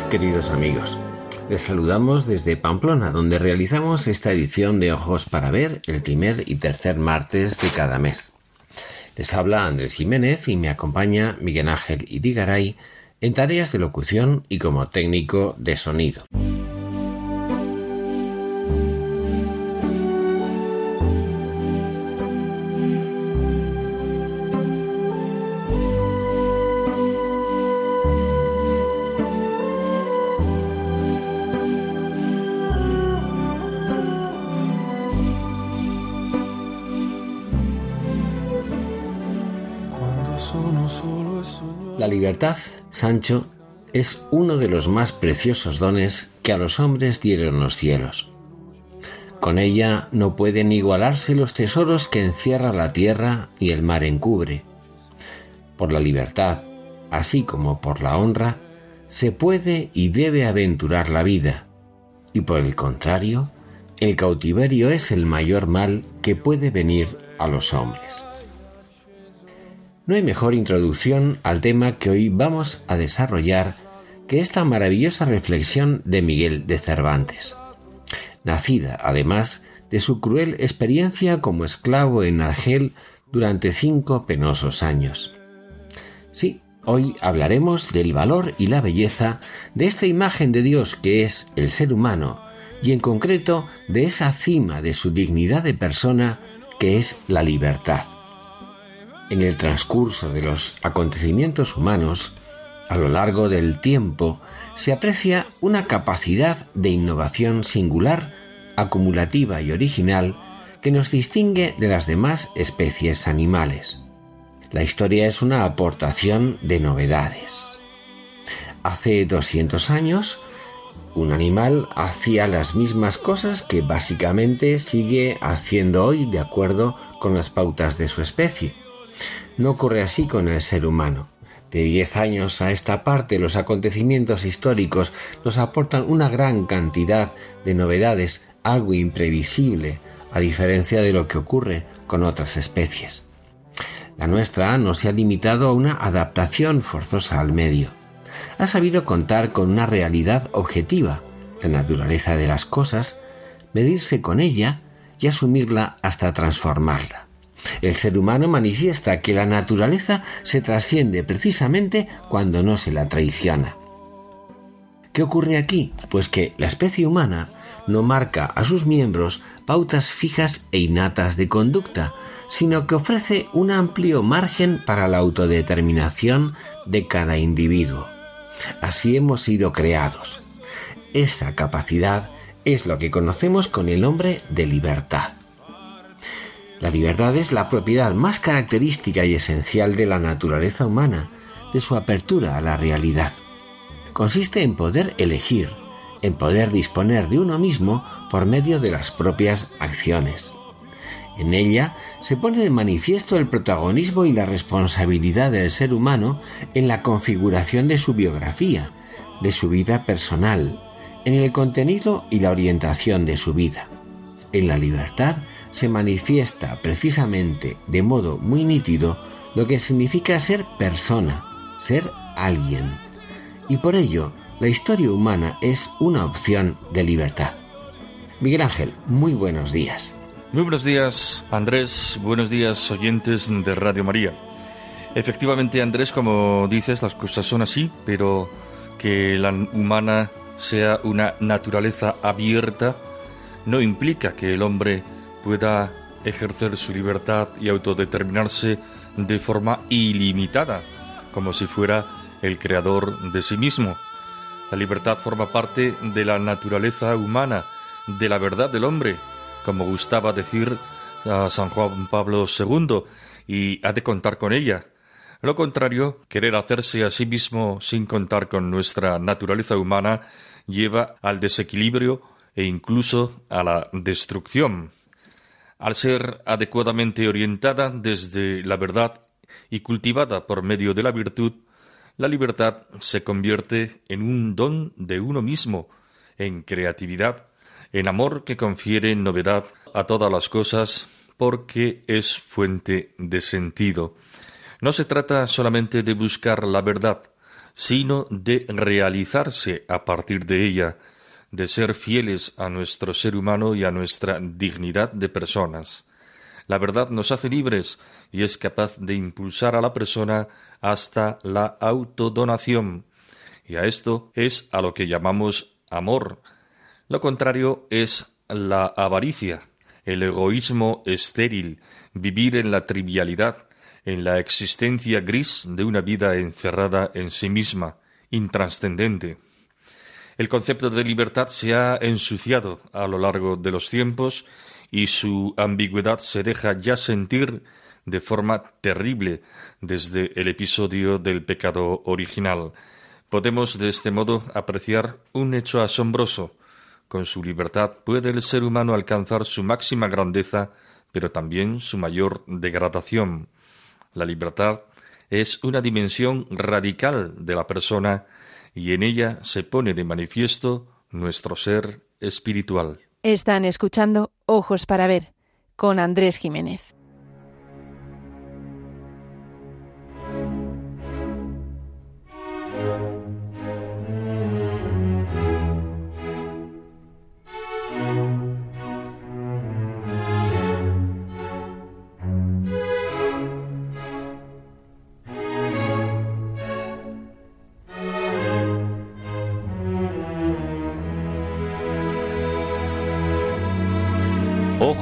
Queridos amigos. Les saludamos desde Pamplona, donde realizamos esta edición de Ojos para Ver el primer y tercer martes de cada mes. Les habla Andrés Jiménez y me acompaña Miguel Ángel Irigaray en tareas de locución y como técnico de sonido. Libertad, Sancho, es uno de los más preciosos dones que a los hombres dieron los cielos. Con ella no pueden igualarse los tesoros que encierra la tierra y el mar encubre. Por la libertad, así como por la honra, se puede y debe aventurar la vida, y por el contrario, el cautiverio es el mayor mal que puede venir a los hombres. No hay mejor introducción al tema que hoy vamos a desarrollar que esta maravillosa reflexión de Miguel de Cervantes, nacida además de su cruel experiencia como esclavo en Argel durante cinco penosos años. Sí, hoy hablaremos del valor y la belleza de esta imagen de Dios que es el ser humano y en concreto de esa cima de su dignidad de persona que es la libertad en el transcurso de los acontecimientos humanos, a lo largo del tiempo, se aprecia una capacidad de innovación singular, acumulativa y original que nos distingue de las demás especies animales. La historia es una aportación de novedades. Hace 200 años, un animal hacía las mismas cosas que básicamente sigue haciendo hoy de acuerdo con las pautas de su especie. No ocurre así con el ser humano. De diez años a esta parte los acontecimientos históricos nos aportan una gran cantidad de novedades, algo imprevisible, a diferencia de lo que ocurre con otras especies. La nuestra no se ha limitado a una adaptación forzosa al medio. Ha sabido contar con una realidad objetiva, la naturaleza de las cosas, medirse con ella y asumirla hasta transformarla. El ser humano manifiesta que la naturaleza se trasciende precisamente cuando no se la traiciona. ¿Qué ocurre aquí? Pues que la especie humana no marca a sus miembros pautas fijas e innatas de conducta, sino que ofrece un amplio margen para la autodeterminación de cada individuo. Así hemos sido creados. Esa capacidad es lo que conocemos con el nombre de libertad. La libertad es la propiedad más característica y esencial de la naturaleza humana, de su apertura a la realidad. Consiste en poder elegir, en poder disponer de uno mismo por medio de las propias acciones. En ella se pone de manifiesto el protagonismo y la responsabilidad del ser humano en la configuración de su biografía, de su vida personal, en el contenido y la orientación de su vida. En la libertad se manifiesta precisamente de modo muy nítido lo que significa ser persona, ser alguien. Y por ello, la historia humana es una opción de libertad. Miguel Ángel, muy buenos días. Muy buenos días, Andrés. Buenos días, oyentes de Radio María. Efectivamente, Andrés, como dices, las cosas son así, pero que la humana sea una naturaleza abierta no implica que el hombre pueda ejercer su libertad y autodeterminarse de forma ilimitada, como si fuera el creador de sí mismo. La libertad forma parte de la naturaleza humana, de la verdad del hombre, como gustaba decir a San Juan Pablo II, y ha de contar con ella. Lo contrario, querer hacerse a sí mismo sin contar con nuestra naturaleza humana lleva al desequilibrio e incluso a la destrucción. Al ser adecuadamente orientada desde la verdad y cultivada por medio de la virtud, la libertad se convierte en un don de uno mismo, en creatividad, en amor que confiere novedad a todas las cosas porque es fuente de sentido. No se trata solamente de buscar la verdad, sino de realizarse a partir de ella, de ser fieles a nuestro ser humano y a nuestra dignidad de personas. La verdad nos hace libres y es capaz de impulsar a la persona hasta la autodonación. Y a esto es a lo que llamamos amor. Lo contrario es la avaricia, el egoísmo estéril, vivir en la trivialidad, en la existencia gris de una vida encerrada en sí misma, intranscendente. El concepto de libertad se ha ensuciado a lo largo de los tiempos y su ambigüedad se deja ya sentir de forma terrible desde el episodio del pecado original. Podemos de este modo apreciar un hecho asombroso. Con su libertad puede el ser humano alcanzar su máxima grandeza, pero también su mayor degradación. La libertad es una dimensión radical de la persona y en ella se pone de manifiesto nuestro ser espiritual. Están escuchando Ojos para Ver con Andrés Jiménez.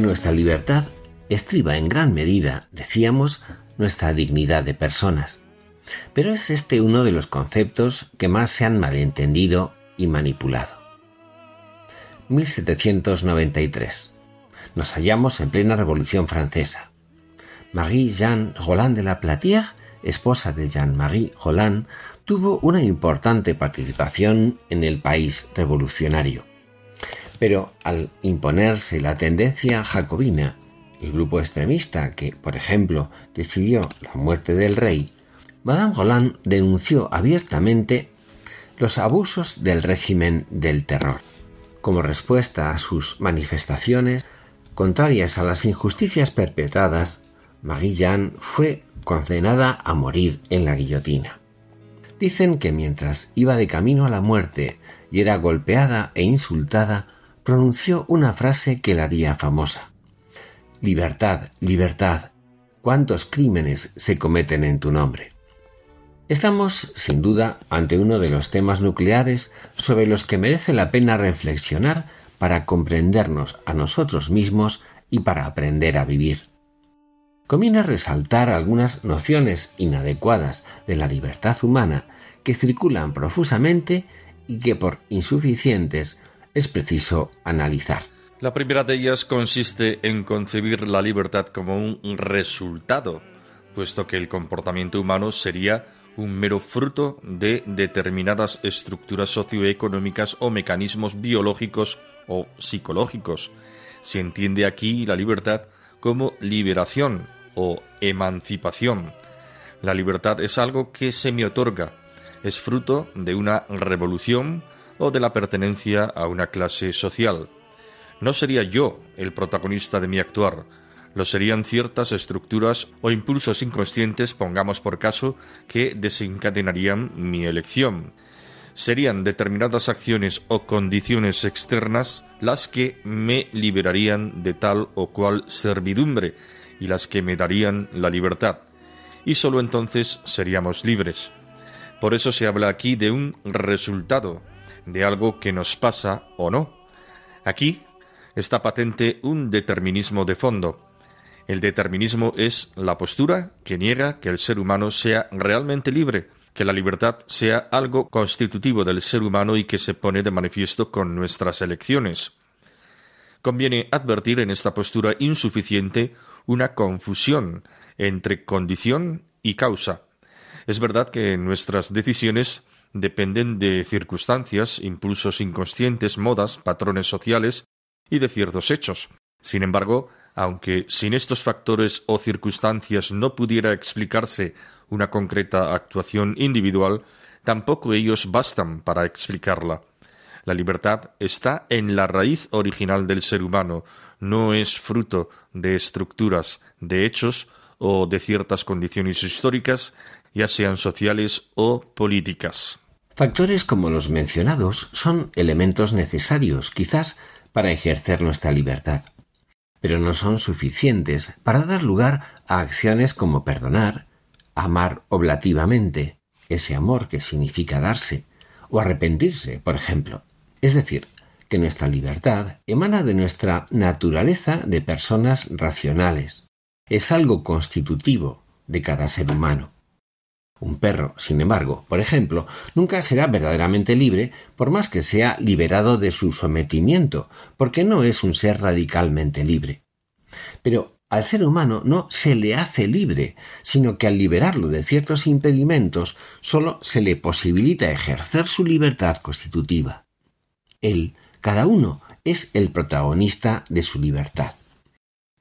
Nuestra libertad estriba en gran medida, decíamos, nuestra dignidad de personas. Pero es este uno de los conceptos que más se han malentendido y manipulado. 1793. Nos hallamos en plena Revolución Francesa. Marie-Jeanne Roland de la Platière, esposa de Jean-Marie Roland, tuvo una importante participación en el país revolucionario. Pero al imponerse la tendencia jacobina, el grupo extremista que, por ejemplo, decidió la muerte del rey, Madame Roland denunció abiertamente los abusos del régimen del terror. Como respuesta a sus manifestaciones, contrarias a las injusticias perpetradas, Marie Jeanne fue condenada a morir en la guillotina. Dicen que mientras iba de camino a la muerte y era golpeada e insultada, pronunció una frase que la haría famosa. Libertad, libertad, ¿cuántos crímenes se cometen en tu nombre? Estamos, sin duda, ante uno de los temas nucleares sobre los que merece la pena reflexionar para comprendernos a nosotros mismos y para aprender a vivir. Conviene resaltar algunas nociones inadecuadas de la libertad humana que circulan profusamente y que por insuficientes es preciso analizar. La primera de ellas consiste en concebir la libertad como un resultado, puesto que el comportamiento humano sería un mero fruto de determinadas estructuras socioeconómicas o mecanismos biológicos o psicológicos. Se entiende aquí la libertad como liberación o emancipación. La libertad es algo que se me otorga, es fruto de una revolución o de la pertenencia a una clase social. No sería yo el protagonista de mi actuar, lo serían ciertas estructuras o impulsos inconscientes, pongamos por caso, que desencadenarían mi elección. Serían determinadas acciones o condiciones externas las que me liberarían de tal o cual servidumbre y las que me darían la libertad. Y sólo entonces seríamos libres. Por eso se habla aquí de un resultado, de algo que nos pasa o no. Aquí está patente un determinismo de fondo. El determinismo es la postura que niega que el ser humano sea realmente libre, que la libertad sea algo constitutivo del ser humano y que se pone de manifiesto con nuestras elecciones. Conviene advertir en esta postura insuficiente una confusión entre condición y causa. Es verdad que nuestras decisiones dependen de circunstancias, impulsos inconscientes, modas, patrones sociales y de ciertos hechos. Sin embargo, aunque sin estos factores o circunstancias no pudiera explicarse una concreta actuación individual, tampoco ellos bastan para explicarla. La libertad está en la raíz original del ser humano, no es fruto de estructuras, de hechos o de ciertas condiciones históricas, ya sean sociales o políticas. Factores como los mencionados son elementos necesarios, quizás, para ejercer nuestra libertad pero no son suficientes para dar lugar a acciones como perdonar, amar oblativamente, ese amor que significa darse, o arrepentirse, por ejemplo. Es decir, que nuestra libertad emana de nuestra naturaleza de personas racionales. Es algo constitutivo de cada ser humano. Un perro, sin embargo, por ejemplo, nunca será verdaderamente libre por más que sea liberado de su sometimiento, porque no es un ser radicalmente libre. Pero al ser humano no se le hace libre, sino que al liberarlo de ciertos impedimentos sólo se le posibilita ejercer su libertad constitutiva. Él, cada uno, es el protagonista de su libertad.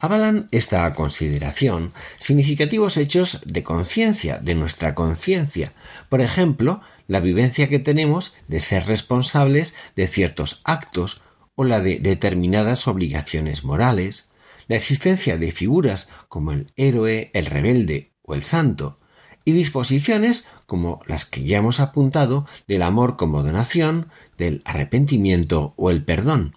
Avalan esta consideración significativos hechos de conciencia, de nuestra conciencia. Por ejemplo, la vivencia que tenemos de ser responsables de ciertos actos o la de determinadas obligaciones morales, la existencia de figuras como el héroe, el rebelde o el santo, y disposiciones como las que ya hemos apuntado del amor como donación, del arrepentimiento o el perdón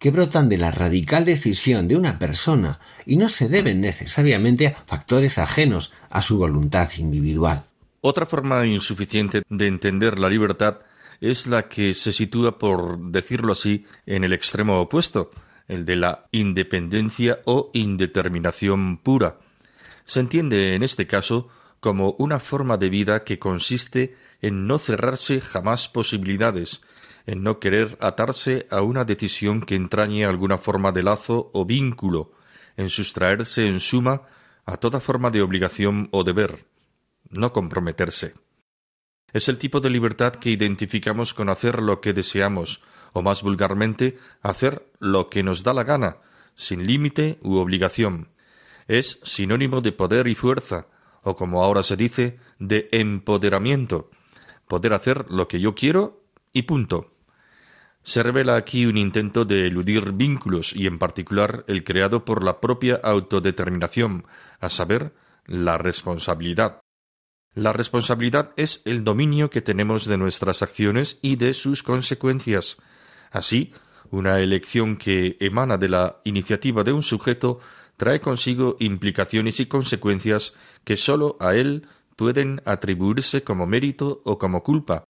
que brotan de la radical decisión de una persona y no se deben necesariamente a factores ajenos a su voluntad individual. Otra forma insuficiente de entender la libertad es la que se sitúa, por decirlo así, en el extremo opuesto, el de la independencia o indeterminación pura. Se entiende en este caso como una forma de vida que consiste en no cerrarse jamás posibilidades, en no querer atarse a una decisión que entrañe alguna forma de lazo o vínculo, en sustraerse en suma a toda forma de obligación o deber, no comprometerse. Es el tipo de libertad que identificamos con hacer lo que deseamos, o más vulgarmente, hacer lo que nos da la gana, sin límite u obligación. Es sinónimo de poder y fuerza, o como ahora se dice, de empoderamiento, poder hacer lo que yo quiero y punto. Se revela aquí un intento de eludir vínculos y en particular el creado por la propia autodeterminación, a saber, la responsabilidad. La responsabilidad es el dominio que tenemos de nuestras acciones y de sus consecuencias. Así, una elección que emana de la iniciativa de un sujeto trae consigo implicaciones y consecuencias que sólo a él pueden atribuirse como mérito o como culpa.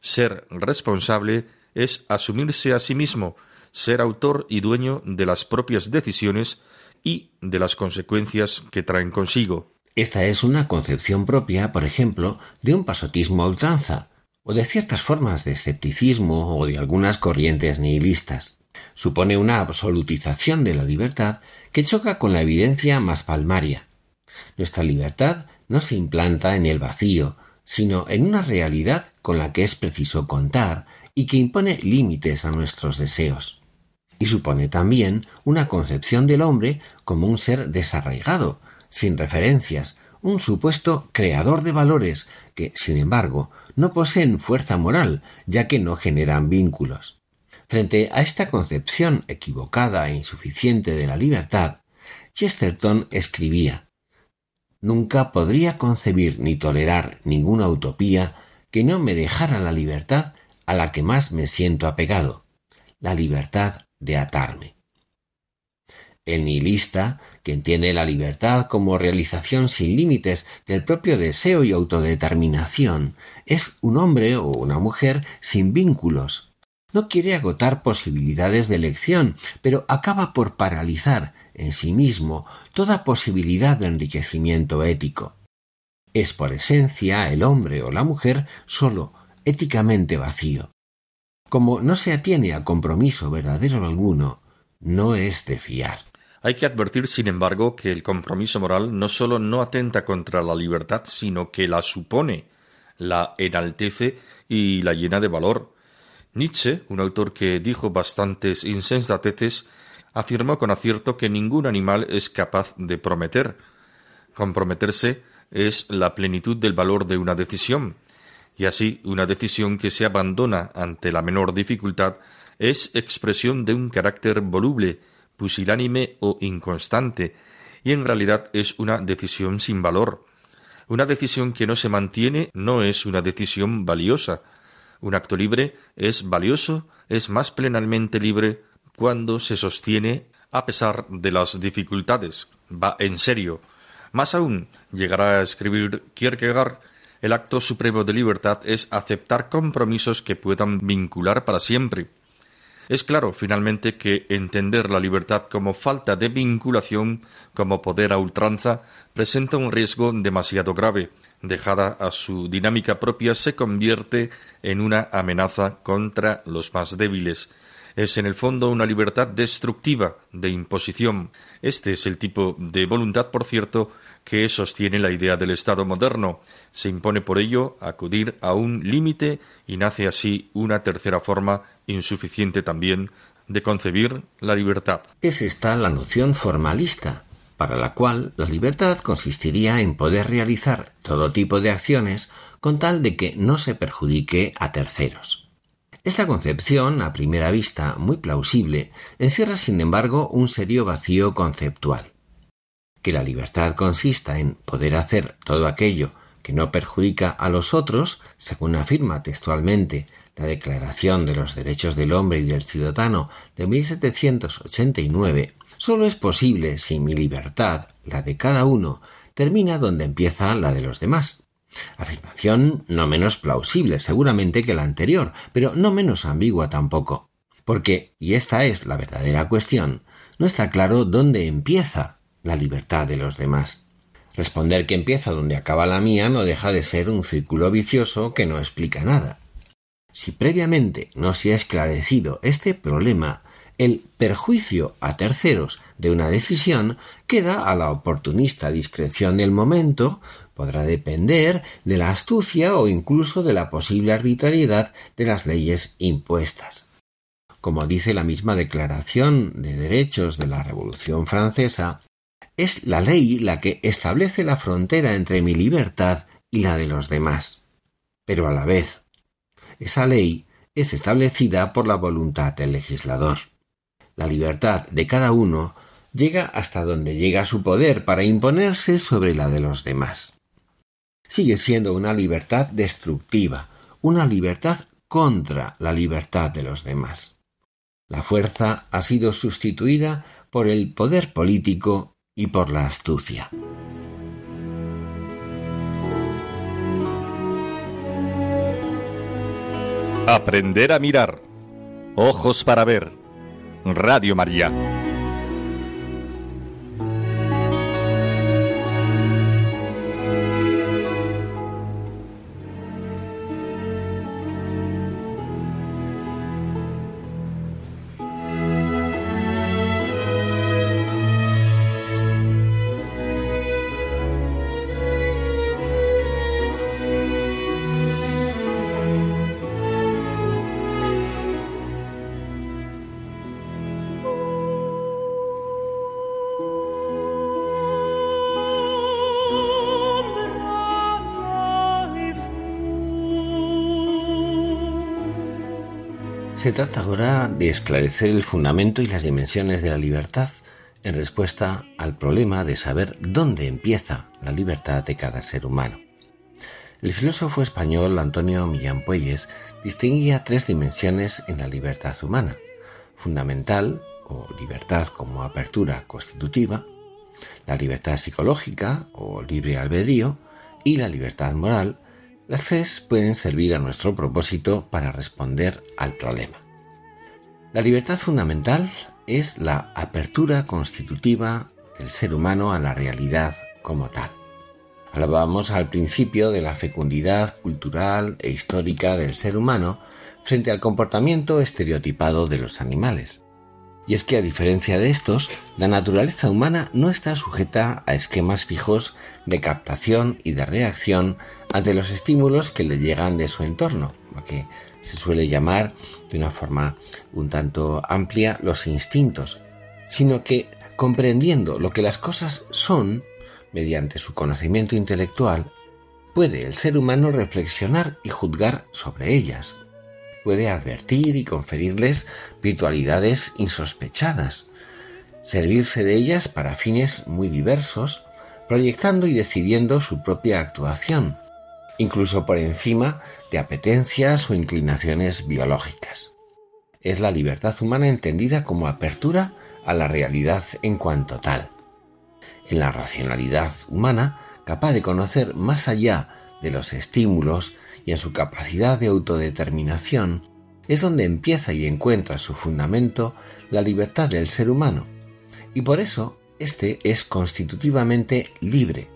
Ser responsable es asumirse a sí mismo, ser autor y dueño de las propias decisiones y de las consecuencias que traen consigo. Esta es una concepción propia, por ejemplo, de un pasotismo a ultranza, o de ciertas formas de escepticismo o de algunas corrientes nihilistas. Supone una absolutización de la libertad que choca con la evidencia más palmaria. Nuestra libertad no se implanta en el vacío, sino en una realidad con la que es preciso contar y que impone límites a nuestros deseos. Y supone también una concepción del hombre como un ser desarraigado, sin referencias, un supuesto creador de valores que, sin embargo, no poseen fuerza moral, ya que no generan vínculos. Frente a esta concepción equivocada e insuficiente de la libertad, Chesterton escribía Nunca podría concebir ni tolerar ninguna utopía que no me dejara la libertad a la que más me siento apegado, la libertad de atarme. El nihilista, que entiende la libertad como realización sin límites del propio deseo y autodeterminación, es un hombre o una mujer sin vínculos. No quiere agotar posibilidades de elección, pero acaba por paralizar en sí mismo toda posibilidad de enriquecimiento ético. Es por esencia el hombre o la mujer solo éticamente vacío. Como no se atiene a compromiso verdadero alguno, no es de fiar. Hay que advertir, sin embargo, que el compromiso moral no solo no atenta contra la libertad, sino que la supone, la enaltece y la llena de valor. Nietzsche, un autor que dijo bastantes insensateces, afirmó con acierto que ningún animal es capaz de prometer. Comprometerse es la plenitud del valor de una decisión, y así una decisión que se abandona ante la menor dificultad es expresión de un carácter voluble, pusilánime o inconstante, y en realidad es una decisión sin valor. Una decisión que no se mantiene no es una decisión valiosa. Un acto libre es valioso, es más plenamente libre cuando se sostiene a pesar de las dificultades, va en serio. Más aún, llegará a escribir Kierkegaard, el acto supremo de libertad es aceptar compromisos que puedan vincular para siempre. Es claro, finalmente, que entender la libertad como falta de vinculación, como poder a ultranza, presenta un riesgo demasiado grave. Dejada a su dinámica propia, se convierte en una amenaza contra los más débiles. Es en el fondo una libertad destructiva, de imposición. Este es el tipo de voluntad, por cierto, que sostiene la idea del Estado moderno. Se impone por ello acudir a un límite y nace así una tercera forma insuficiente también de concebir la libertad. Es esta la noción formalista, para la cual la libertad consistiría en poder realizar todo tipo de acciones con tal de que no se perjudique a terceros. Esta concepción, a primera vista muy plausible, encierra sin embargo un serio vacío conceptual. Que la libertad consista en poder hacer todo aquello que no perjudica a los otros, según afirma textualmente la Declaración de los Derechos del Hombre y del Ciudadano de 1789, solo es posible si mi libertad, la de cada uno, termina donde empieza la de los demás. Afirmación no menos plausible seguramente que la anterior, pero no menos ambigua tampoco. Porque, y esta es la verdadera cuestión, no está claro dónde empieza la libertad de los demás. Responder que empieza donde acaba la mía no deja de ser un círculo vicioso que no explica nada. Si previamente no se ha esclarecido este problema, el perjuicio a terceros de una decisión queda a la oportunista discreción del momento, podrá depender de la astucia o incluso de la posible arbitrariedad de las leyes impuestas. Como dice la misma Declaración de Derechos de la Revolución Francesa, es la ley la que establece la frontera entre mi libertad y la de los demás. Pero a la vez, esa ley es establecida por la voluntad del legislador. La libertad de cada uno llega hasta donde llega su poder para imponerse sobre la de los demás. Sigue siendo una libertad destructiva, una libertad contra la libertad de los demás. La fuerza ha sido sustituida por el poder político y por la astucia. Aprender a mirar. Ojos para ver. Radio María. Se trata ahora de esclarecer el fundamento y las dimensiones de la libertad en respuesta al problema de saber dónde empieza la libertad de cada ser humano. El filósofo español Antonio Millán Puelles distinguía tres dimensiones en la libertad humana. Fundamental, o libertad como apertura constitutiva, la libertad psicológica, o libre albedrío, y la libertad moral, las tres pueden servir a nuestro propósito para responder al problema. La libertad fundamental es la apertura constitutiva del ser humano a la realidad como tal. Hablábamos al principio de la fecundidad cultural e histórica del ser humano frente al comportamiento estereotipado de los animales. Y es que a diferencia de estos, la naturaleza humana no está sujeta a esquemas fijos de captación y de reacción ante los estímulos que le llegan de su entorno, lo que se suele llamar de una forma un tanto amplia los instintos, sino que comprendiendo lo que las cosas son, mediante su conocimiento intelectual, puede el ser humano reflexionar y juzgar sobre ellas. Puede advertir y conferirles virtualidades insospechadas, servirse de ellas para fines muy diversos, proyectando y decidiendo su propia actuación, incluso por encima de apetencias o inclinaciones biológicas. Es la libertad humana entendida como apertura a la realidad en cuanto tal en la racionalidad humana capaz de conocer más allá de los estímulos y en su capacidad de autodeterminación, es donde empieza y encuentra su fundamento la libertad del ser humano. Y por eso, éste es constitutivamente libre,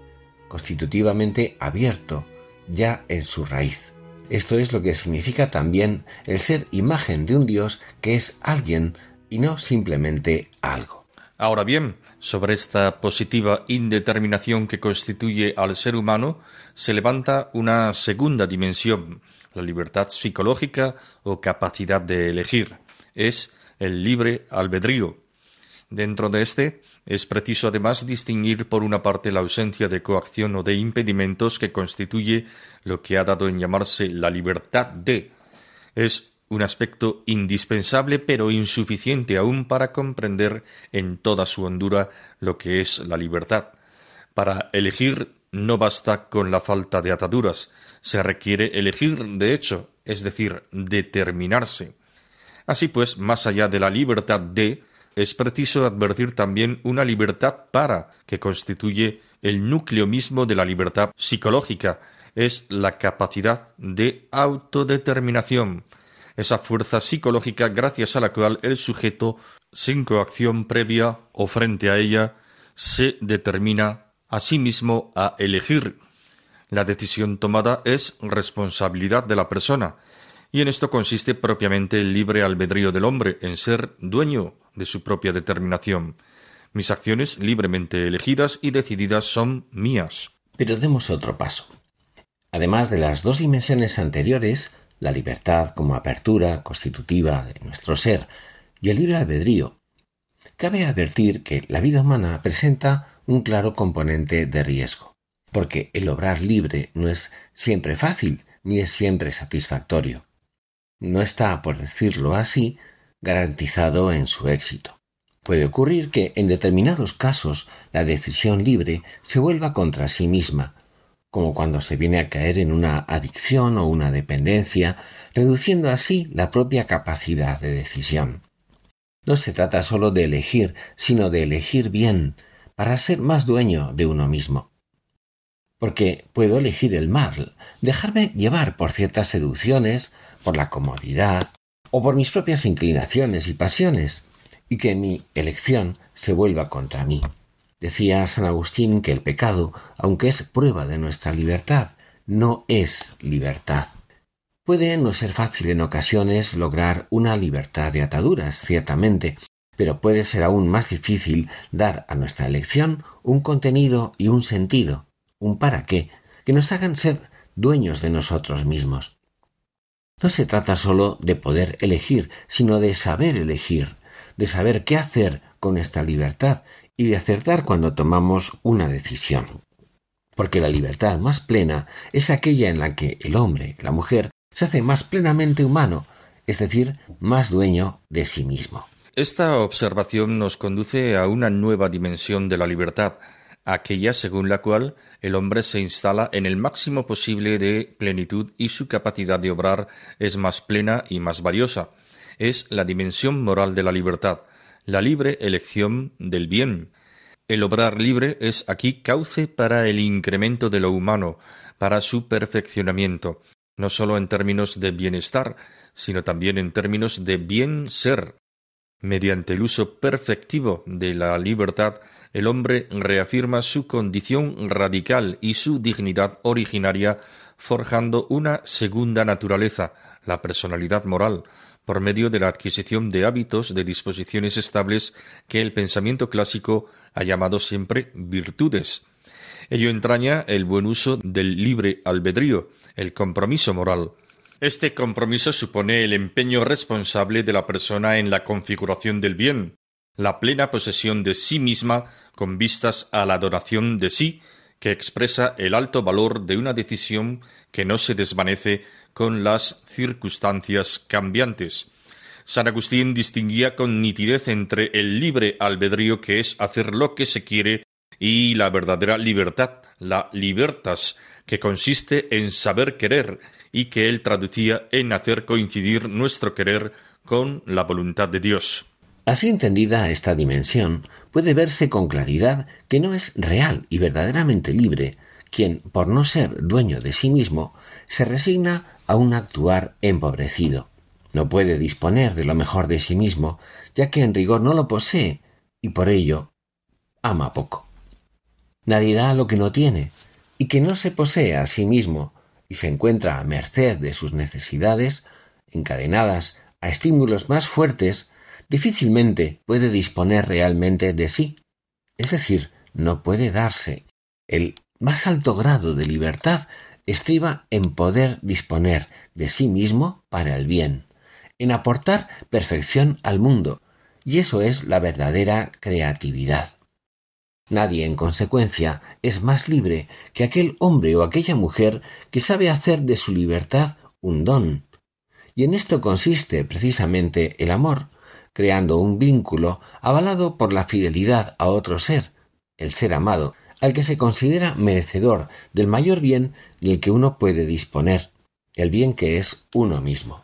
constitutivamente abierto, ya en su raíz. Esto es lo que significa también el ser imagen de un Dios que es alguien y no simplemente algo. Ahora bien, sobre esta positiva indeterminación que constituye al ser humano, se levanta una segunda dimensión, la libertad psicológica o capacidad de elegir. Es el libre albedrío. Dentro de este, es preciso además distinguir por una parte la ausencia de coacción o de impedimentos que constituye lo que ha dado en llamarse la libertad de. Es un aspecto indispensable pero insuficiente aún para comprender en toda su hondura lo que es la libertad. Para elegir no basta con la falta de ataduras, se requiere elegir de hecho, es decir, determinarse. Así pues, más allá de la libertad de, es preciso advertir también una libertad para, que constituye el núcleo mismo de la libertad psicológica, es la capacidad de autodeterminación, esa fuerza psicológica gracias a la cual el sujeto, sin coacción previa o frente a ella, se determina a sí mismo a elegir. La decisión tomada es responsabilidad de la persona, y en esto consiste propiamente el libre albedrío del hombre, en ser dueño de su propia determinación. Mis acciones libremente elegidas y decididas son mías. Pero demos otro paso. Además de las dos dimensiones anteriores, la libertad como apertura constitutiva de nuestro ser y el libre albedrío, cabe advertir que la vida humana presenta un claro componente de riesgo, porque el obrar libre no es siempre fácil ni es siempre satisfactorio. No está, por decirlo así, garantizado en su éxito. Puede ocurrir que en determinados casos la decisión libre se vuelva contra sí misma, como cuando se viene a caer en una adicción o una dependencia, reduciendo así la propia capacidad de decisión. No se trata sólo de elegir, sino de elegir bien, para ser más dueño de uno mismo. Porque puedo elegir el mal, dejarme llevar por ciertas seducciones, por la comodidad, o por mis propias inclinaciones y pasiones, y que mi elección se vuelva contra mí. Decía San Agustín que el pecado, aunque es prueba de nuestra libertad, no es libertad. Puede no ser fácil en ocasiones lograr una libertad de ataduras, ciertamente, pero puede ser aún más difícil dar a nuestra elección un contenido y un sentido, un para qué, que nos hagan ser dueños de nosotros mismos. No se trata sólo de poder elegir, sino de saber elegir, de saber qué hacer con esta libertad y de acertar cuando tomamos una decisión. Porque la libertad más plena es aquella en la que el hombre, la mujer, se hace más plenamente humano es decir, más dueño de sí mismo. Esta observación nos conduce a una nueva dimensión de la libertad, aquella según la cual el hombre se instala en el máximo posible de plenitud y su capacidad de obrar es más plena y más valiosa. Es la dimensión moral de la libertad, la libre elección del bien. El obrar libre es aquí cauce para el incremento de lo humano, para su perfeccionamiento, no sólo en términos de bienestar, sino también en términos de bien ser, Mediante el uso perfectivo de la libertad, el hombre reafirma su condición radical y su dignidad originaria, forjando una segunda naturaleza, la personalidad moral, por medio de la adquisición de hábitos de disposiciones estables que el pensamiento clásico ha llamado siempre virtudes. Ello entraña el buen uso del libre albedrío, el compromiso moral, este compromiso supone el empeño responsable de la persona en la configuración del bien, la plena posesión de sí misma con vistas a la adoración de sí, que expresa el alto valor de una decisión que no se desvanece con las circunstancias cambiantes. San Agustín distinguía con nitidez entre el libre albedrío que es hacer lo que se quiere y la verdadera libertad, la libertas, que consiste en saber querer y que él traducía en hacer coincidir nuestro querer con la voluntad de Dios. Así entendida esta dimensión, puede verse con claridad que no es real y verdaderamente libre quien, por no ser dueño de sí mismo, se resigna a un actuar empobrecido. No puede disponer de lo mejor de sí mismo, ya que en rigor no lo posee, y por ello ama poco. Nadie da lo que no tiene, y que no se posee a sí mismo y se encuentra a merced de sus necesidades, encadenadas a estímulos más fuertes, difícilmente puede disponer realmente de sí, es decir, no puede darse. El más alto grado de libertad estriba en poder disponer de sí mismo para el bien, en aportar perfección al mundo, y eso es la verdadera creatividad. Nadie, en consecuencia, es más libre que aquel hombre o aquella mujer que sabe hacer de su libertad un don. Y en esto consiste precisamente el amor, creando un vínculo avalado por la fidelidad a otro ser, el ser amado, al que se considera merecedor del mayor bien del que uno puede disponer, el bien que es uno mismo.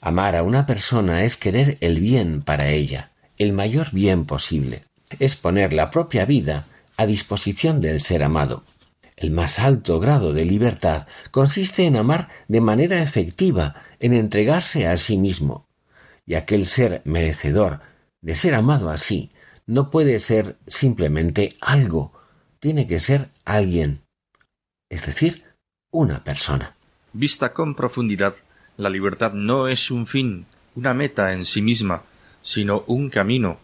Amar a una persona es querer el bien para ella, el mayor bien posible es poner la propia vida a disposición del ser amado. El más alto grado de libertad consiste en amar de manera efectiva, en entregarse a sí mismo. Y aquel ser merecedor de ser amado así no puede ser simplemente algo, tiene que ser alguien, es decir, una persona. Vista con profundidad, la libertad no es un fin, una meta en sí misma, sino un camino,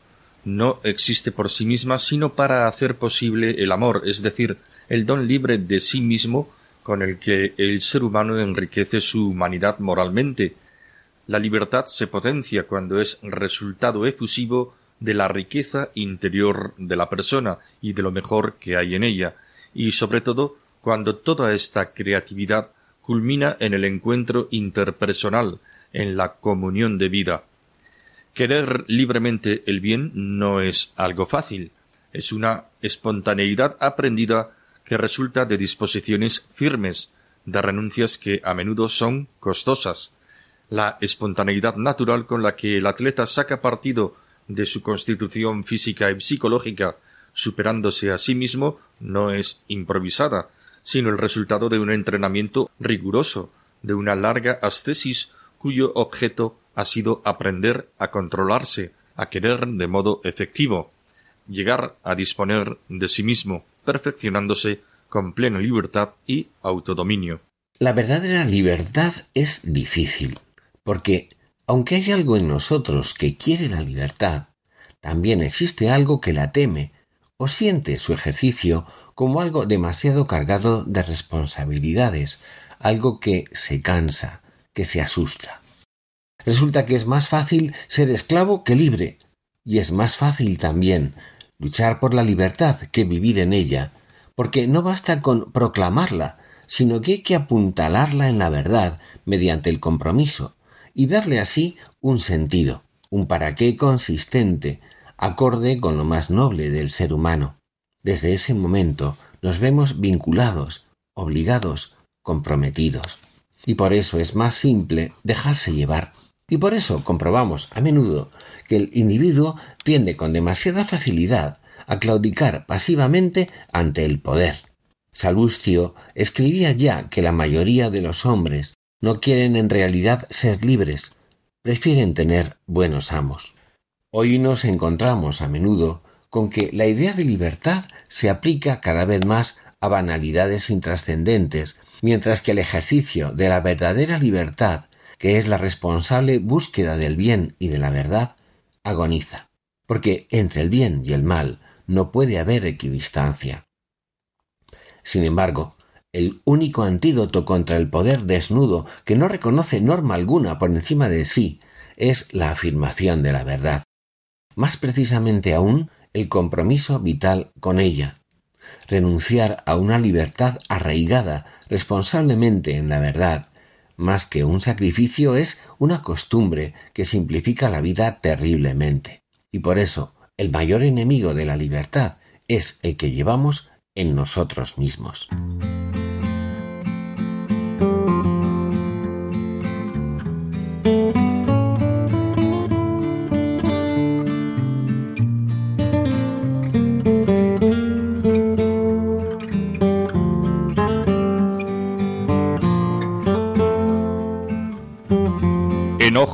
no existe por sí misma sino para hacer posible el amor, es decir, el don libre de sí mismo con el que el ser humano enriquece su humanidad moralmente. La libertad se potencia cuando es resultado efusivo de la riqueza interior de la persona y de lo mejor que hay en ella, y sobre todo cuando toda esta creatividad culmina en el encuentro interpersonal, en la comunión de vida. Querer libremente el bien no es algo fácil, es una espontaneidad aprendida que resulta de disposiciones firmes, de renuncias que a menudo son costosas. La espontaneidad natural con la que el atleta saca partido de su constitución física y psicológica, superándose a sí mismo, no es improvisada, sino el resultado de un entrenamiento riguroso, de una larga ascesis cuyo objeto ha sido aprender a controlarse, a querer de modo efectivo, llegar a disponer de sí mismo, perfeccionándose con plena libertad y autodominio. La verdadera libertad es difícil, porque aunque hay algo en nosotros que quiere la libertad, también existe algo que la teme o siente su ejercicio como algo demasiado cargado de responsabilidades, algo que se cansa, que se asusta. Resulta que es más fácil ser esclavo que libre, y es más fácil también luchar por la libertad que vivir en ella, porque no basta con proclamarla, sino que hay que apuntalarla en la verdad mediante el compromiso, y darle así un sentido, un para qué consistente, acorde con lo más noble del ser humano. Desde ese momento nos vemos vinculados, obligados, comprometidos. Y por eso es más simple dejarse llevar. Y por eso comprobamos a menudo que el individuo tiende con demasiada facilidad a claudicar pasivamente ante el poder. Salustio escribía ya que la mayoría de los hombres no quieren en realidad ser libres, prefieren tener buenos amos. Hoy nos encontramos a menudo con que la idea de libertad se aplica cada vez más a banalidades intrascendentes, mientras que el ejercicio de la verdadera libertad, que es la responsable búsqueda del bien y de la verdad, agoniza, porque entre el bien y el mal no puede haber equidistancia. Sin embargo, el único antídoto contra el poder desnudo que no reconoce norma alguna por encima de sí es la afirmación de la verdad. Más precisamente aún, el compromiso vital con ella. Renunciar a una libertad arraigada responsablemente en la verdad, más que un sacrificio, es una costumbre que simplifica la vida terriblemente. Y por eso, el mayor enemigo de la libertad es el que llevamos en nosotros mismos.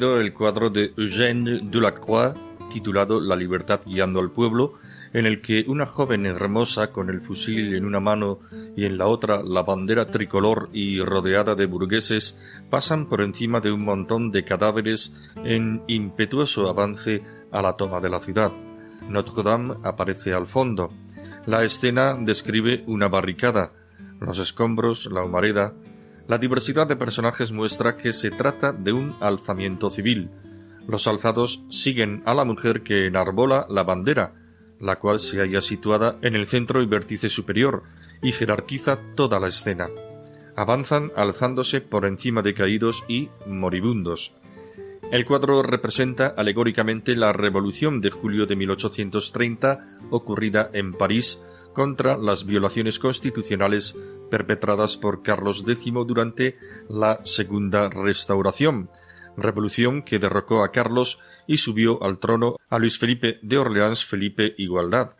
El cuadro de Eugène Delacroix titulado La libertad guiando al pueblo, en el que una joven hermosa con el fusil en una mano y en la otra la bandera tricolor y rodeada de burgueses pasan por encima de un montón de cadáveres en impetuoso avance a la toma de la ciudad. Notre Dame aparece al fondo. La escena describe una barricada, los escombros, la humareda, la diversidad de personajes muestra que se trata de un alzamiento civil. Los alzados siguen a la mujer que enarbola la bandera, la cual se halla situada en el centro y vértice superior, y jerarquiza toda la escena. Avanzan alzándose por encima de caídos y moribundos. El cuadro representa alegóricamente la revolución de julio de 1830 ocurrida en París contra las violaciones constitucionales perpetradas por Carlos X durante la Segunda Restauración, revolución que derrocó a Carlos y subió al trono a Luis Felipe de Orleans Felipe Igualdad.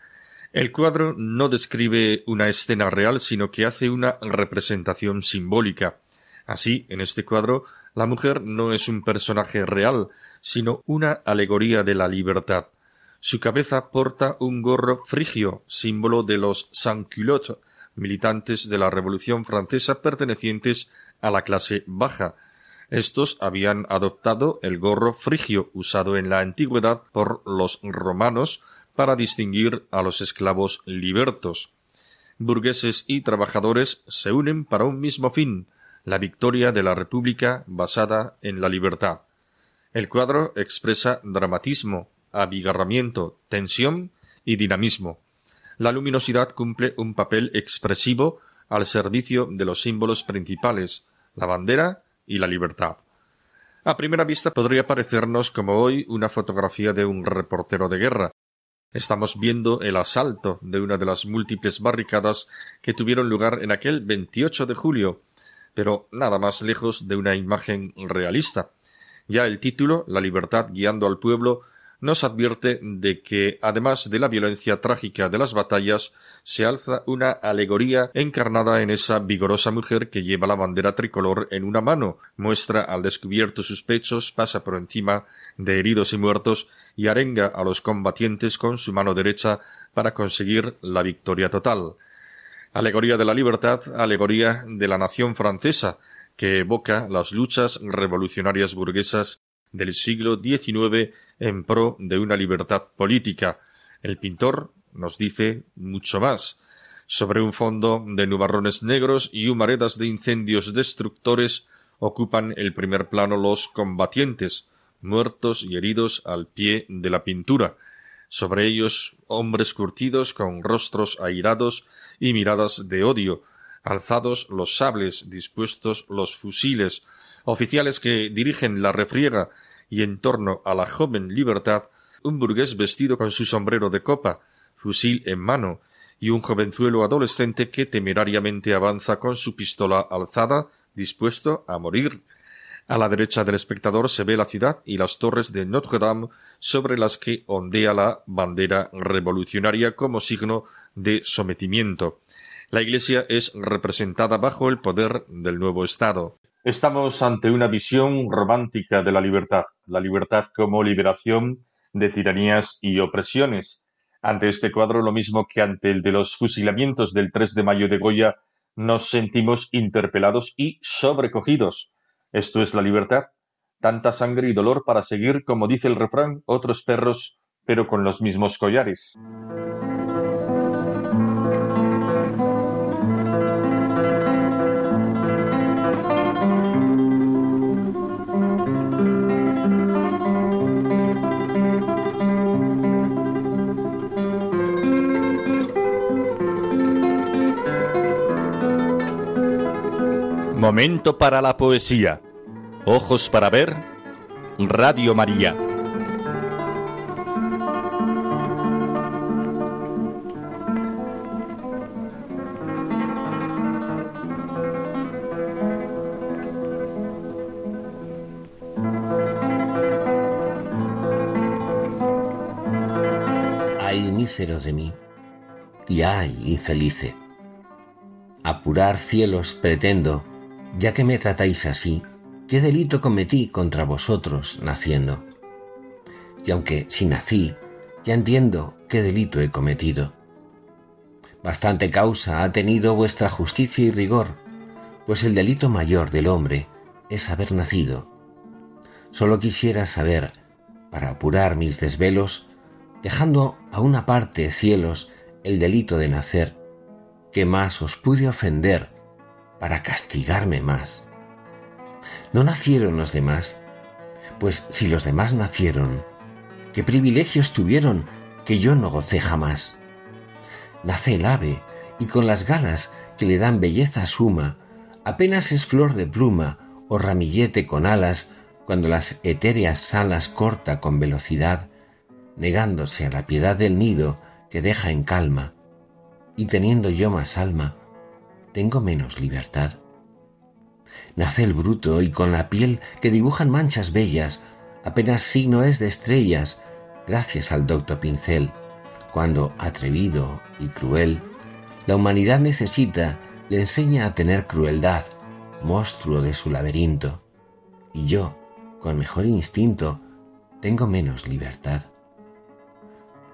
El cuadro no describe una escena real, sino que hace una representación simbólica. Así, en este cuadro, la mujer no es un personaje real, sino una alegoría de la libertad. Su cabeza porta un gorro frigio, símbolo de los sans-culottes, militantes de la Revolución Francesa pertenecientes a la clase baja. Estos habían adoptado el gorro frigio usado en la antigüedad por los romanos para distinguir a los esclavos libertos. Burgueses y trabajadores se unen para un mismo fin, la victoria de la República basada en la libertad. El cuadro expresa dramatismo, abigarramiento, tensión y dinamismo la luminosidad cumple un papel expresivo al servicio de los símbolos principales, la bandera y la libertad. A primera vista podría parecernos como hoy una fotografía de un reportero de guerra. Estamos viendo el asalto de una de las múltiples barricadas que tuvieron lugar en aquel 28 de julio, pero nada más lejos de una imagen realista. Ya el título, La libertad guiando al pueblo, nos advierte de que, además de la violencia trágica de las batallas, se alza una alegoría encarnada en esa vigorosa mujer que lleva la bandera tricolor en una mano, muestra al descubierto sus pechos, pasa por encima de heridos y muertos y arenga a los combatientes con su mano derecha para conseguir la victoria total. Alegoría de la libertad, alegoría de la nación francesa, que evoca las luchas revolucionarias burguesas del siglo XIX en pro de una libertad política. El pintor nos dice mucho más. Sobre un fondo de nubarrones negros y humaredas de incendios destructores ocupan el primer plano los combatientes, muertos y heridos al pie de la pintura. Sobre ellos hombres curtidos con rostros airados y miradas de odio, alzados los sables, dispuestos los fusiles, oficiales que dirigen la refriega y en torno a la joven libertad un burgués vestido con su sombrero de copa, fusil en mano, y un jovenzuelo adolescente que temerariamente avanza con su pistola alzada, dispuesto a morir. A la derecha del espectador se ve la ciudad y las torres de Notre Dame sobre las que ondea la bandera revolucionaria como signo de sometimiento. La Iglesia es representada bajo el poder del nuevo Estado. Estamos ante una visión romántica de la libertad, la libertad como liberación de tiranías y opresiones. Ante este cuadro, lo mismo que ante el de los fusilamientos del 3 de mayo de Goya, nos sentimos interpelados y sobrecogidos. Esto es la libertad, tanta sangre y dolor para seguir, como dice el refrán, otros perros, pero con los mismos collares. Momento para la poesía. Ojos para ver. Radio María. Ay, mísero de mí, y ay, infelice. Apurar cielos pretendo ya que me tratáis así, ¿qué delito cometí contra vosotros naciendo? Y aunque si nací, ya entiendo qué delito he cometido. Bastante causa ha tenido vuestra justicia y rigor, pues el delito mayor del hombre es haber nacido. Solo quisiera saber, para apurar mis desvelos, dejando a una parte cielos el delito de nacer, que más os pude ofender para castigarme más. ¿No nacieron los demás? Pues si los demás nacieron, ¿qué privilegios tuvieron que yo no gocé jamás? Nace el ave y con las galas que le dan belleza suma, apenas es flor de pluma o ramillete con alas cuando las etéreas alas corta con velocidad, negándose a la piedad del nido que deja en calma, y teniendo yo más alma, tengo menos libertad. Nace el bruto y con la piel que dibujan manchas bellas, apenas signo es de estrellas, gracias al docto pincel, cuando, atrevido y cruel, la humanidad necesita, le enseña a tener crueldad, monstruo de su laberinto, y yo, con mejor instinto, tengo menos libertad.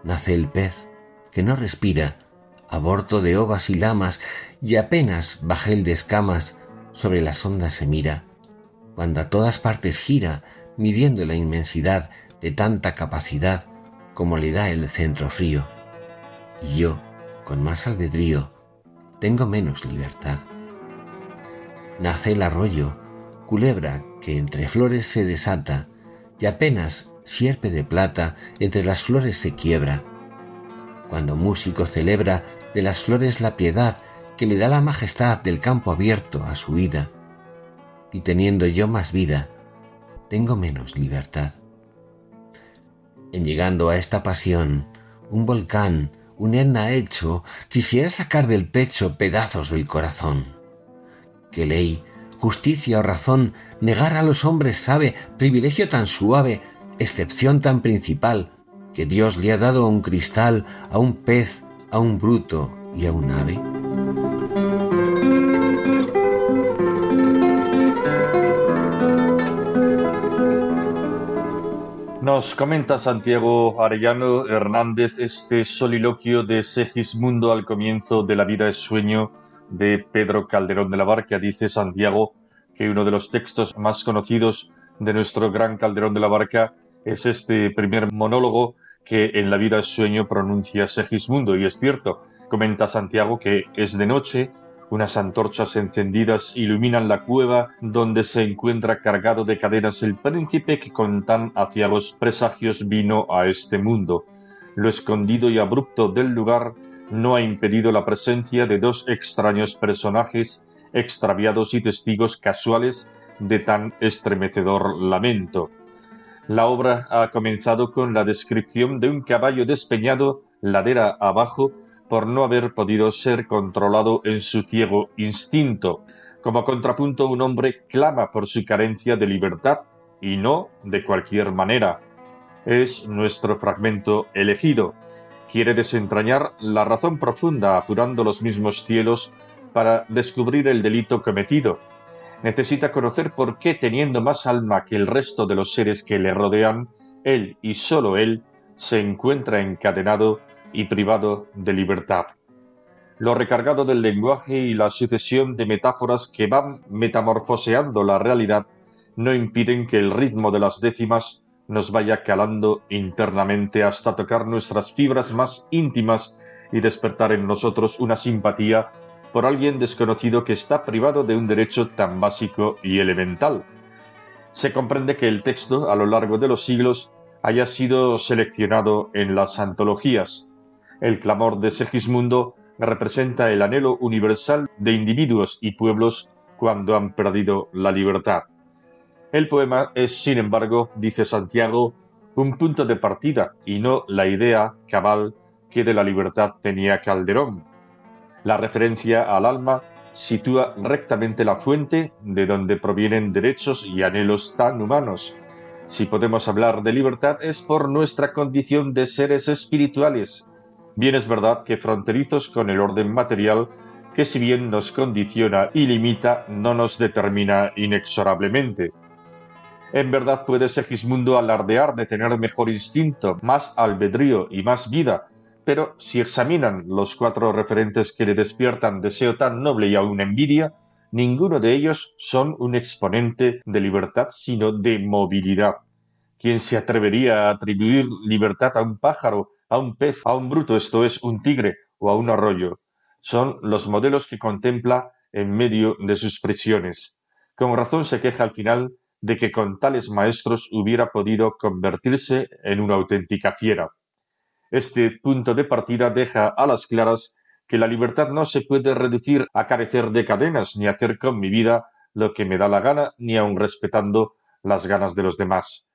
Nace el pez, que no respira, aborto de ovas y lamas, y apenas bajé de escamas, sobre las ondas se mira, cuando a todas partes gira, midiendo la inmensidad de tanta capacidad como le da el centro frío. Y yo, con más albedrío, tengo menos libertad. Nace el arroyo, culebra que entre flores se desata, y apenas sierpe de plata entre las flores se quiebra. Cuando músico celebra de las flores la piedad que le da la majestad del campo abierto a su vida, y teniendo yo más vida, tengo menos libertad. En llegando a esta pasión, un volcán, un etna hecho, quisiera sacar del pecho pedazos del corazón. ¿Qué ley, justicia o razón negar a los hombres sabe privilegio tan suave, excepción tan principal que Dios le ha dado a un cristal, a un pez, a un bruto y a un ave? Nos comenta Santiago Arellano Hernández este soliloquio de Segismundo al comienzo de La vida es sueño de Pedro Calderón de la Barca. Dice Santiago que uno de los textos más conocidos de nuestro gran Calderón de la Barca es este primer monólogo que en La vida es sueño pronuncia Segismundo. Y es cierto, comenta Santiago que es de noche, unas antorchas encendidas iluminan la cueva donde se encuentra cargado de cadenas el príncipe que con tan los presagios vino a este mundo. Lo escondido y abrupto del lugar no ha impedido la presencia de dos extraños personajes extraviados y testigos casuales de tan estremecedor lamento. La obra ha comenzado con la descripción de un caballo despeñado ladera abajo por no haber podido ser controlado en su ciego instinto. Como contrapunto, un hombre clama por su carencia de libertad, y no de cualquier manera. Es nuestro fragmento elegido. Quiere desentrañar la razón profunda apurando los mismos cielos para descubrir el delito cometido. Necesita conocer por qué, teniendo más alma que el resto de los seres que le rodean, él y sólo él se encuentra encadenado y privado de libertad. Lo recargado del lenguaje y la sucesión de metáforas que van metamorfoseando la realidad no impiden que el ritmo de las décimas nos vaya calando internamente hasta tocar nuestras fibras más íntimas y despertar en nosotros una simpatía por alguien desconocido que está privado de un derecho tan básico y elemental. Se comprende que el texto, a lo largo de los siglos, haya sido seleccionado en las antologías, el clamor de Segismundo representa el anhelo universal de individuos y pueblos cuando han perdido la libertad. El poema es, sin embargo, dice Santiago, un punto de partida y no la idea cabal que de la libertad tenía Calderón. La referencia al alma sitúa rectamente la fuente de donde provienen derechos y anhelos tan humanos. Si podemos hablar de libertad es por nuestra condición de seres espirituales, Bien es verdad que fronterizos con el orden material, que si bien nos condiciona y limita, no nos determina inexorablemente. En verdad puede Segismundo alardear de tener mejor instinto, más albedrío y más vida, pero si examinan los cuatro referentes que le despiertan deseo tan noble y aún envidia, ninguno de ellos son un exponente de libertad, sino de movilidad. ¿Quién se atrevería a atribuir libertad a un pájaro a un pez, a un bruto, esto es, un tigre o a un arroyo. Son los modelos que contempla en medio de sus prisiones. Con razón se queja al final de que con tales maestros hubiera podido convertirse en una auténtica fiera. Este punto de partida deja a las claras que la libertad no se puede reducir a carecer de cadenas ni hacer con mi vida lo que me da la gana, ni aun respetando las ganas de los demás.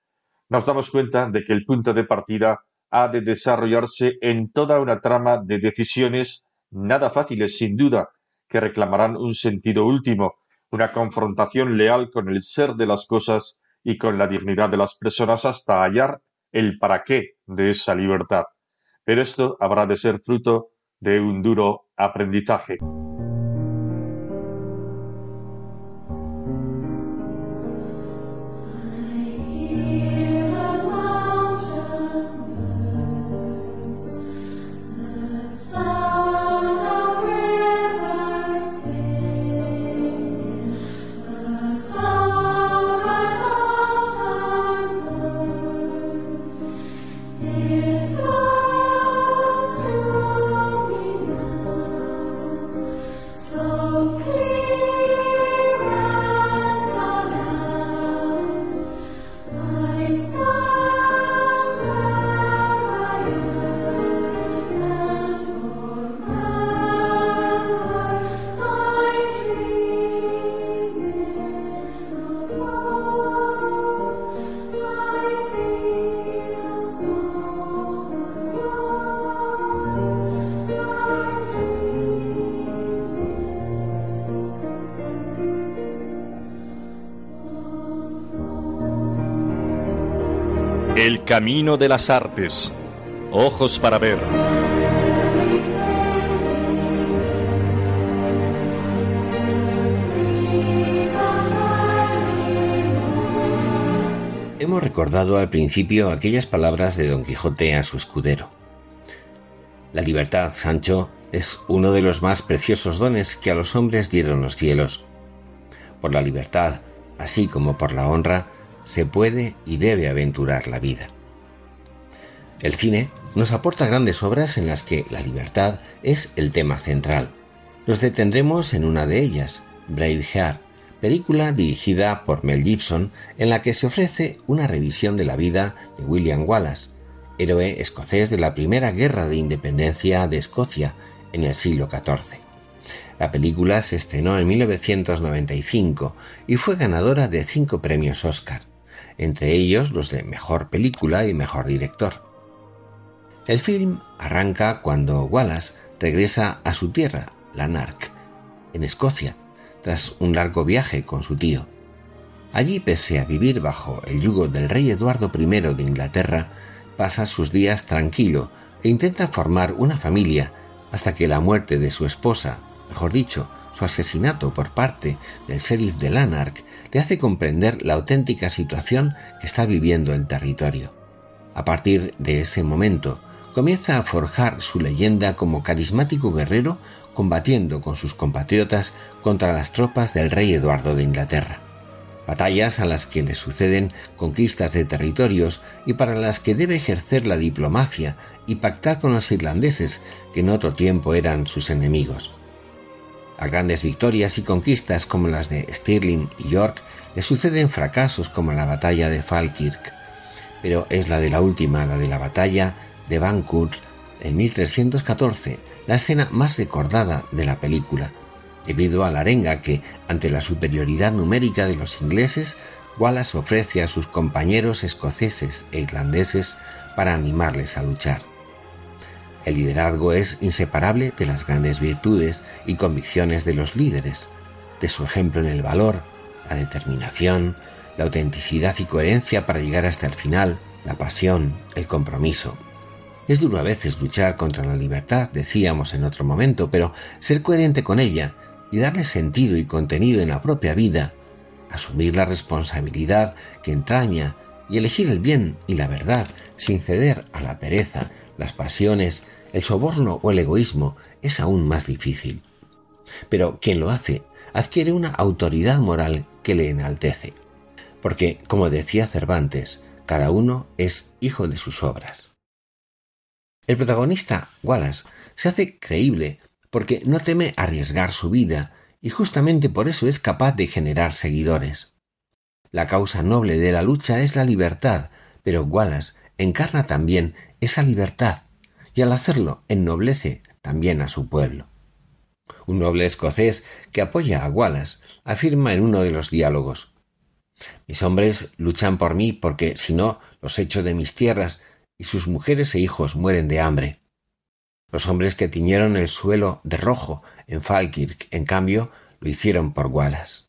Nos damos cuenta de que el punto de partida ha de desarrollarse en toda una trama de decisiones nada fáciles sin duda, que reclamarán un sentido último, una confrontación leal con el ser de las cosas y con la dignidad de las personas hasta hallar el para qué de esa libertad. Pero esto habrá de ser fruto de un duro aprendizaje. Camino de las artes. ojos para ver. Hemos recordado al principio aquellas palabras de Don Quijote a su escudero. La libertad, Sancho, es uno de los más preciosos dones que a los hombres dieron los cielos. Por la libertad, así como por la honra, se puede y debe aventurar la vida. El cine nos aporta grandes obras en las que la libertad es el tema central. Nos detendremos en una de ellas, Braveheart, película dirigida por Mel Gibson en la que se ofrece una revisión de la vida de William Wallace, héroe escocés de la primera guerra de independencia de Escocia en el siglo XIV. La película se estrenó en 1995 y fue ganadora de cinco premios Oscar, entre ellos los de Mejor Película y Mejor Director. El film arranca cuando Wallace regresa a su tierra, Lanark, en Escocia, tras un largo viaje con su tío. Allí, pese a vivir bajo el yugo del rey Eduardo I de Inglaterra, pasa sus días tranquilo e intenta formar una familia hasta que la muerte de su esposa, mejor dicho, su asesinato por parte del sheriff de Lanark, le hace comprender la auténtica situación que está viviendo el territorio. A partir de ese momento, comienza a forjar su leyenda como carismático guerrero combatiendo con sus compatriotas contra las tropas del rey Eduardo de Inglaterra. Batallas a las que le suceden conquistas de territorios y para las que debe ejercer la diplomacia y pactar con los irlandeses que en otro tiempo eran sus enemigos. A grandes victorias y conquistas como las de Stirling y York le suceden fracasos como la batalla de Falkirk, pero es la de la última, la de la batalla de Bancourt en 1314, la escena más recordada de la película, debido a la arenga que, ante la superioridad numérica de los ingleses, Wallace ofrece a sus compañeros escoceses e irlandeses para animarles a luchar. El liderazgo es inseparable de las grandes virtudes y convicciones de los líderes, de su ejemplo en el valor, la determinación, la autenticidad y coherencia para llegar hasta el final, la pasión, el compromiso. Es duro a veces luchar contra la libertad, decíamos en otro momento, pero ser coherente con ella y darle sentido y contenido en la propia vida, asumir la responsabilidad que entraña y elegir el bien y la verdad sin ceder a la pereza, las pasiones, el soborno o el egoísmo es aún más difícil. Pero quien lo hace adquiere una autoridad moral que le enaltece. Porque, como decía Cervantes, cada uno es hijo de sus obras. El protagonista, Wallace, se hace creíble porque no teme arriesgar su vida y justamente por eso es capaz de generar seguidores. La causa noble de la lucha es la libertad, pero Wallace encarna también esa libertad y al hacerlo ennoblece también a su pueblo. Un noble escocés que apoya a Wallace afirma en uno de los diálogos Mis hombres luchan por mí porque si no los echo de mis tierras y sus mujeres e hijos mueren de hambre. Los hombres que tiñeron el suelo de rojo en Falkirk, en cambio, lo hicieron por Wallace.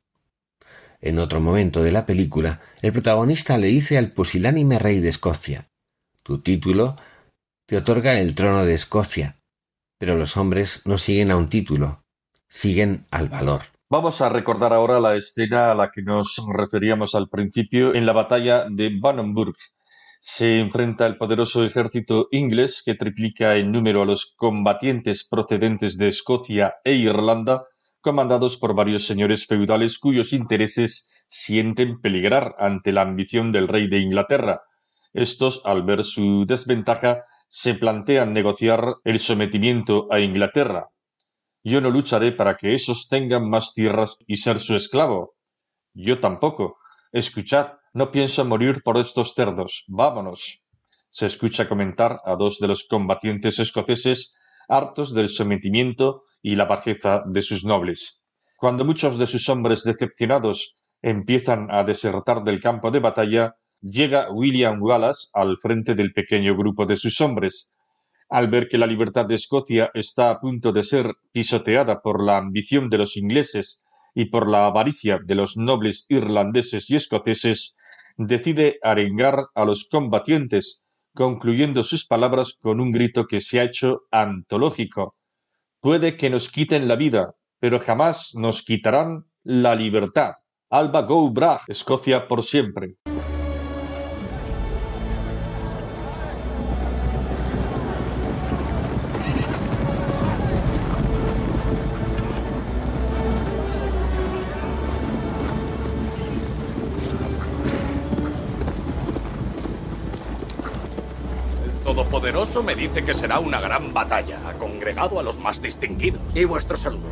En otro momento de la película, el protagonista le dice al pusilánime rey de Escocia Tu título te otorga el trono de Escocia, pero los hombres no siguen a un título, siguen al valor. Vamos a recordar ahora la escena a la que nos referíamos al principio en la batalla de Bannonburg, se enfrenta el poderoso ejército inglés que triplica en número a los combatientes procedentes de Escocia e Irlanda, comandados por varios señores feudales cuyos intereses sienten peligrar ante la ambición del rey de Inglaterra. Estos, al ver su desventaja, se plantean negociar el sometimiento a Inglaterra. Yo no lucharé para que esos tengan más tierras y ser su esclavo. Yo tampoco. Escuchad, no pienso morir por estos cerdos. Vámonos. Se escucha comentar a dos de los combatientes escoceses hartos del sometimiento y la bajeza de sus nobles. Cuando muchos de sus hombres decepcionados empiezan a desertar del campo de batalla, llega William Wallace al frente del pequeño grupo de sus hombres. Al ver que la libertad de Escocia está a punto de ser pisoteada por la ambición de los ingleses y por la avaricia de los nobles irlandeses y escoceses, decide arengar a los combatientes, concluyendo sus palabras con un grito que se ha hecho antológico. Puede que nos quiten la vida, pero jamás nos quitarán la libertad. Alba Go Escocia por siempre. Todopoderoso me dice que será una gran batalla. Ha congregado a los más distinguidos. Y vuestro saludo.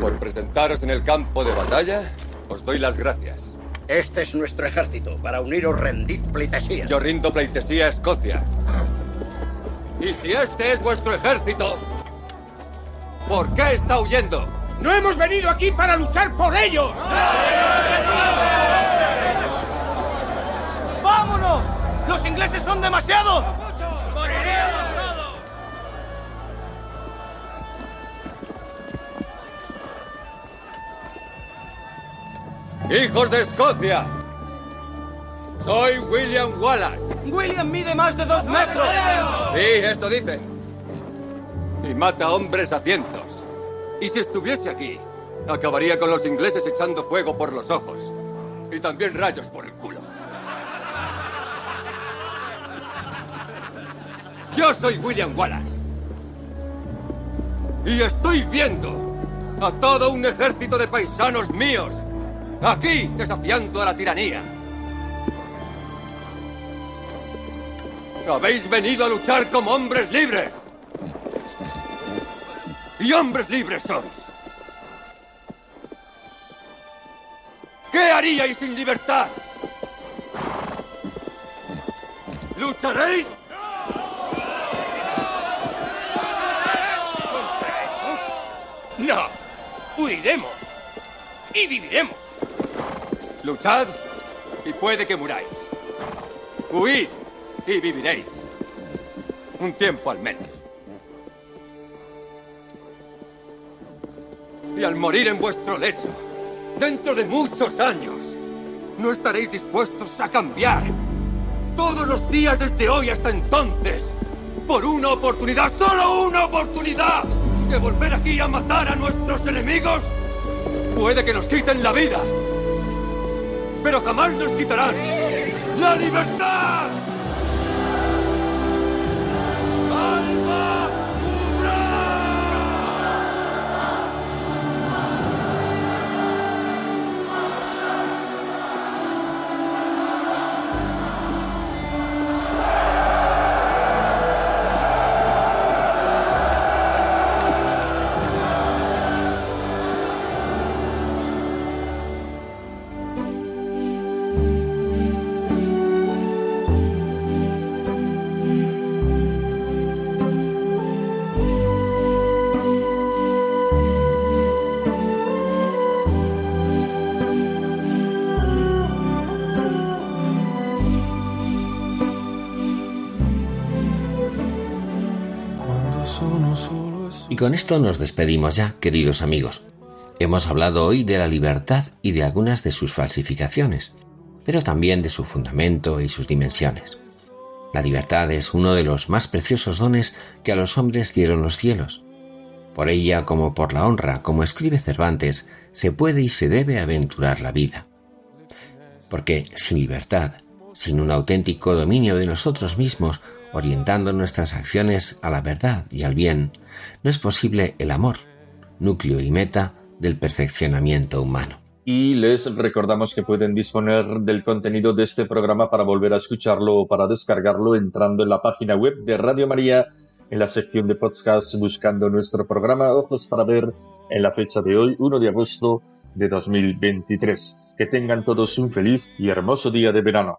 Por presentaros en el campo de batalla, os doy las gracias. Este es nuestro ejército. Para uniros rendid pleitesía. Yo rindo pleitesía a Escocia. Y si este es vuestro ejército, ¿por qué está huyendo? ¡No hemos venido aquí para luchar por ellos! ¡Vámonos! ¡Los ingleses son demasiados! ¡Hijos de Escocia! Soy William Wallace. William mide más de dos metros. Sí, eso dice. Y mata hombres a cientos. Y si estuviese aquí, acabaría con los ingleses echando fuego por los ojos. Y también rayos por el culo. Yo soy William Wallace. Y estoy viendo a todo un ejército de paisanos míos Aquí, desafiando a la tiranía. Habéis venido a luchar como hombres libres. Y hombres libres sois. ¿Qué haríais sin libertad? ¿Lucharéis? No. Huiremos. Y viviremos. Luchad y puede que muráis. Huid y viviréis. Un tiempo al menos. Y al morir en vuestro lecho, dentro de muchos años, no estaréis dispuestos a cambiar. Todos los días desde hoy hasta entonces, por una oportunidad, solo una oportunidad, de volver aquí a matar a nuestros enemigos, puede que nos quiten la vida pero jamás nos quitarán la libertad. Con esto nos despedimos ya, queridos amigos. Hemos hablado hoy de la libertad y de algunas de sus falsificaciones, pero también de su fundamento y sus dimensiones. La libertad es uno de los más preciosos dones que a los hombres dieron los cielos. Por ella, como por la honra, como escribe Cervantes, se puede y se debe aventurar la vida. Porque sin libertad, sin un auténtico dominio de nosotros mismos, orientando nuestras acciones a la verdad y al bien, no es posible el amor, núcleo y meta del perfeccionamiento humano. Y les recordamos que pueden disponer del contenido de este programa para volver a escucharlo o para descargarlo entrando en la página web de Radio María en la sección de podcast buscando nuestro programa Ojos para ver en la fecha de hoy, 1 de agosto de 2023. Que tengan todos un feliz y hermoso día de verano.